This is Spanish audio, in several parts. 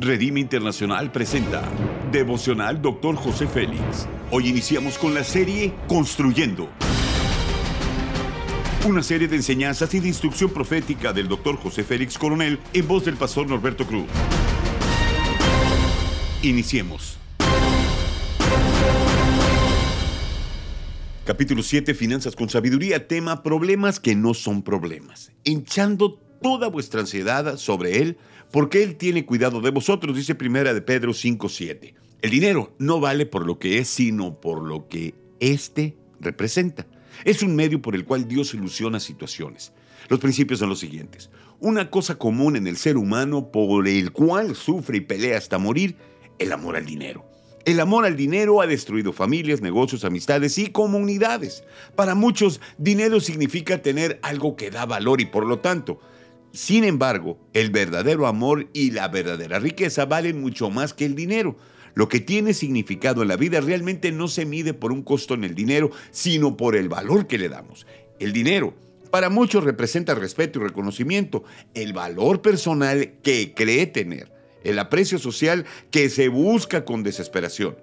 Redime Internacional presenta Devocional Dr. José Félix. Hoy iniciamos con la serie Construyendo. Una serie de enseñanzas y de instrucción profética del Dr. José Félix Coronel en voz del pastor Norberto Cruz. Iniciemos. Capítulo 7, Finanzas con Sabiduría, tema Problemas que no son problemas. Hinchando toda vuestra ansiedad sobre Él, porque Él tiene cuidado de vosotros, dice primera de Pedro 5.7. El dinero no vale por lo que es, sino por lo que éste representa. Es un medio por el cual Dios soluciona situaciones. Los principios son los siguientes. Una cosa común en el ser humano por el cual sufre y pelea hasta morir, el amor al dinero. El amor al dinero ha destruido familias, negocios, amistades y comunidades. Para muchos, dinero significa tener algo que da valor y por lo tanto, sin embargo, el verdadero amor y la verdadera riqueza valen mucho más que el dinero. Lo que tiene significado en la vida realmente no se mide por un costo en el dinero, sino por el valor que le damos. El dinero para muchos representa respeto y reconocimiento, el valor personal que cree tener, el aprecio social que se busca con desesperación.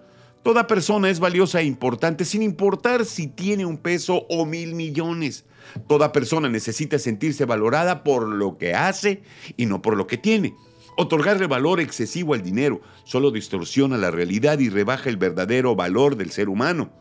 Toda persona es valiosa e importante sin importar si tiene un peso o mil millones. Toda persona necesita sentirse valorada por lo que hace y no por lo que tiene. Otorgarle valor excesivo al dinero solo distorsiona la realidad y rebaja el verdadero valor del ser humano.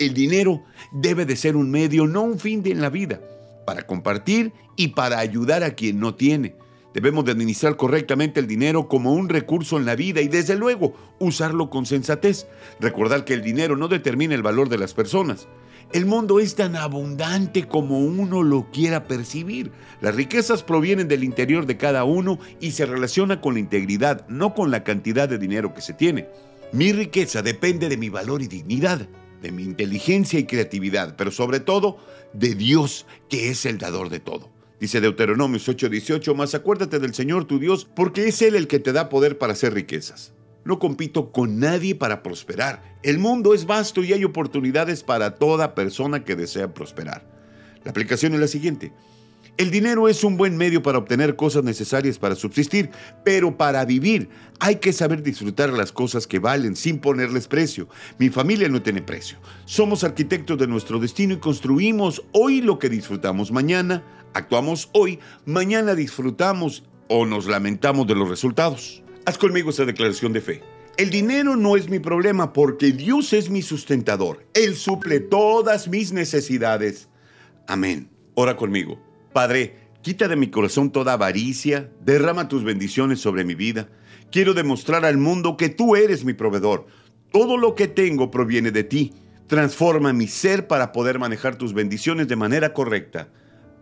El dinero debe de ser un medio, no un fin de en la vida, para compartir y para ayudar a quien no tiene. Debemos de administrar correctamente el dinero como un recurso en la vida y desde luego usarlo con sensatez. Recordar que el dinero no determina el valor de las personas. El mundo es tan abundante como uno lo quiera percibir. Las riquezas provienen del interior de cada uno y se relaciona con la integridad, no con la cantidad de dinero que se tiene. Mi riqueza depende de mi valor y dignidad, de mi inteligencia y creatividad, pero sobre todo de Dios, que es el dador de todo. Dice Deuteronomios 8:18, más acuérdate del Señor tu Dios, porque es Él el que te da poder para hacer riquezas. No compito con nadie para prosperar. El mundo es vasto y hay oportunidades para toda persona que desea prosperar. La aplicación es la siguiente. El dinero es un buen medio para obtener cosas necesarias para subsistir, pero para vivir hay que saber disfrutar las cosas que valen sin ponerles precio. Mi familia no tiene precio. Somos arquitectos de nuestro destino y construimos hoy lo que disfrutamos mañana, actuamos hoy, mañana disfrutamos o nos lamentamos de los resultados. Haz conmigo esa declaración de fe. El dinero no es mi problema porque Dios es mi sustentador. Él suple todas mis necesidades. Amén. Ora conmigo. Padre, quita de mi corazón toda avaricia, derrama tus bendiciones sobre mi vida. Quiero demostrar al mundo que tú eres mi proveedor. Todo lo que tengo proviene de ti. Transforma mi ser para poder manejar tus bendiciones de manera correcta.